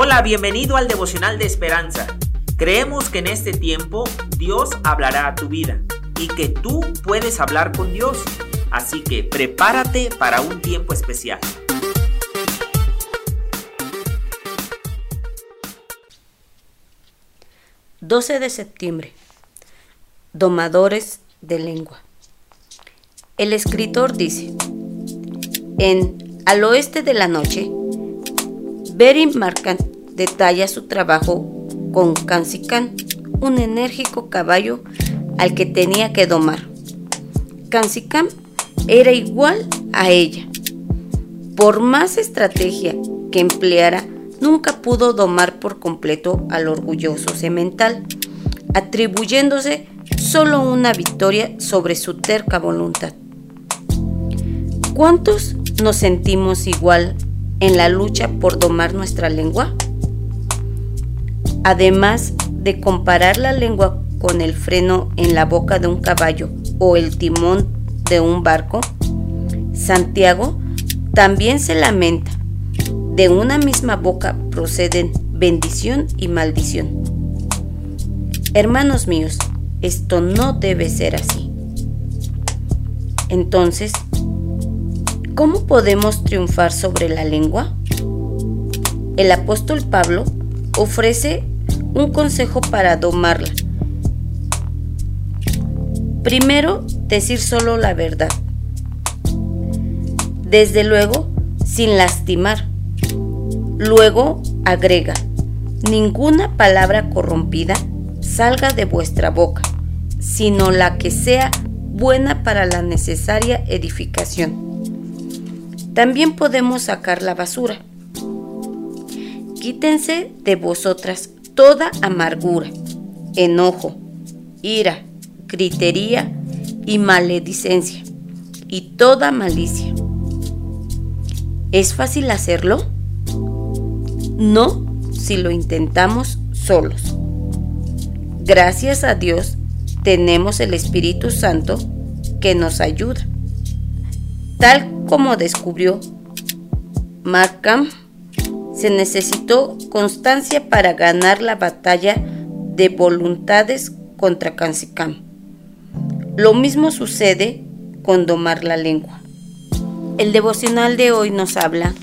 Hola, bienvenido al devocional de esperanza. Creemos que en este tiempo Dios hablará a tu vida y que tú puedes hablar con Dios. Así que prepárate para un tiempo especial. ...12 de septiembre... ...domadores de lengua... ...el escritor dice... ...en Al oeste de la noche... Bering Markant detalla su trabajo con Kansikan, un enérgico caballo al que tenía que domar. Kansikan era igual a ella. Por más estrategia que empleara, nunca pudo domar por completo al orgulloso semental, atribuyéndose solo una victoria sobre su terca voluntad. ¿Cuántos nos sentimos igual en la lucha por domar nuestra lengua? Además de comparar la lengua con el freno en la boca de un caballo o el timón de un barco, Santiago también se lamenta. De una misma boca proceden bendición y maldición. Hermanos míos, esto no debe ser así. Entonces, ¿Cómo podemos triunfar sobre la lengua? El apóstol Pablo ofrece un consejo para domarla. Primero, decir solo la verdad. Desde luego, sin lastimar. Luego, agrega, ninguna palabra corrompida salga de vuestra boca, sino la que sea buena para la necesaria edificación también podemos sacar la basura. Quítense de vosotras toda amargura, enojo, ira, gritería y maledicencia, y toda malicia. ¿Es fácil hacerlo? No si lo intentamos solos. Gracias a Dios tenemos el Espíritu Santo que nos ayuda. Tal como descubrió Markham, se necesitó constancia para ganar la batalla de voluntades contra Kansicam. Lo mismo sucede con domar la lengua. El devocional de hoy nos habla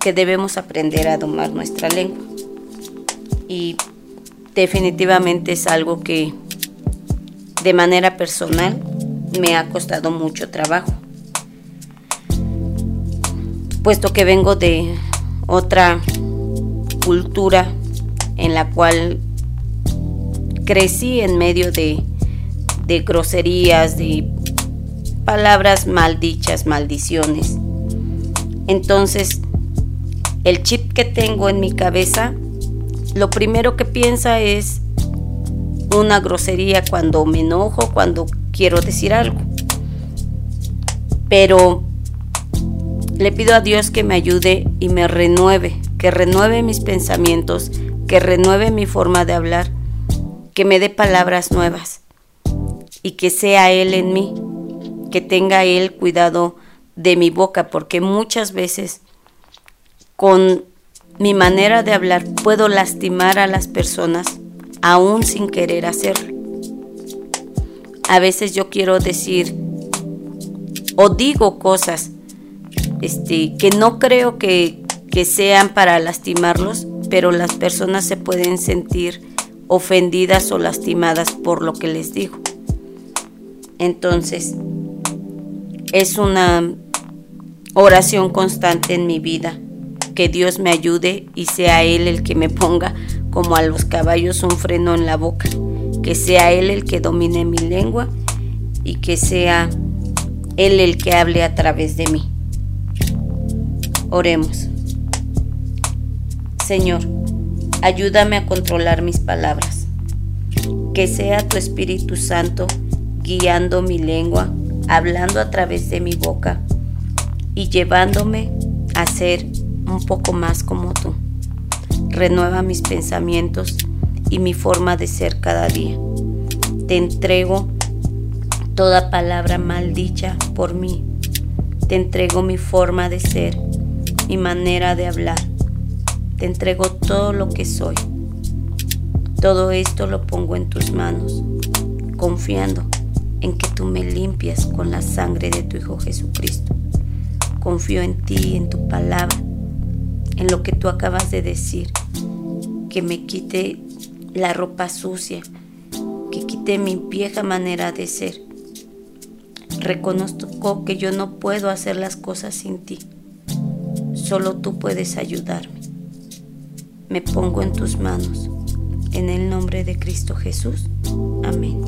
que debemos aprender a domar nuestra lengua. Y definitivamente es algo que de manera personal me ha costado mucho trabajo puesto que vengo de otra cultura en la cual crecí en medio de, groserías, de palabras maldichas, maldiciones. Entonces, el chip que tengo en mi cabeza, lo primero que piensa es una grosería cuando me enojo, cuando quiero decir algo. Pero le pido a Dios que me ayude y me renueve, que renueve mis pensamientos, que renueve mi forma de hablar, que me dé palabras nuevas y que sea Él en mí, que tenga Él cuidado de mi boca, porque muchas veces con mi manera de hablar puedo lastimar a las personas aún sin querer hacerlo. A veces yo quiero decir o digo cosas este, que no creo que, que sean para lastimarlos, pero las personas se pueden sentir ofendidas o lastimadas por lo que les digo. Entonces, es una oración constante en mi vida, que Dios me ayude y sea Él el que me ponga como a los caballos un freno en la boca, que sea Él el que domine mi lengua y que sea Él el que hable a través de mí. Oremos. Señor, ayúdame a controlar mis palabras. Que sea tu Espíritu Santo guiando mi lengua, hablando a través de mi boca y llevándome a ser un poco más como tú. Renueva mis pensamientos y mi forma de ser cada día. Te entrego toda palabra maldicha por mí. Te entrego mi forma de ser mi manera de hablar. te entrego todo lo que soy. Todo esto lo pongo en tus manos, confiando en que tú me limpias con la sangre de tu Hijo Jesucristo. Confío en ti, en tu palabra, en lo que tú acabas de decir, que me quite la ropa sucia, que quite mi vieja manera de ser. Reconozco que yo no puedo hacer las cosas sin ti. Solo tú puedes ayudarme. Me pongo en tus manos. En el nombre de Cristo Jesús. Amén.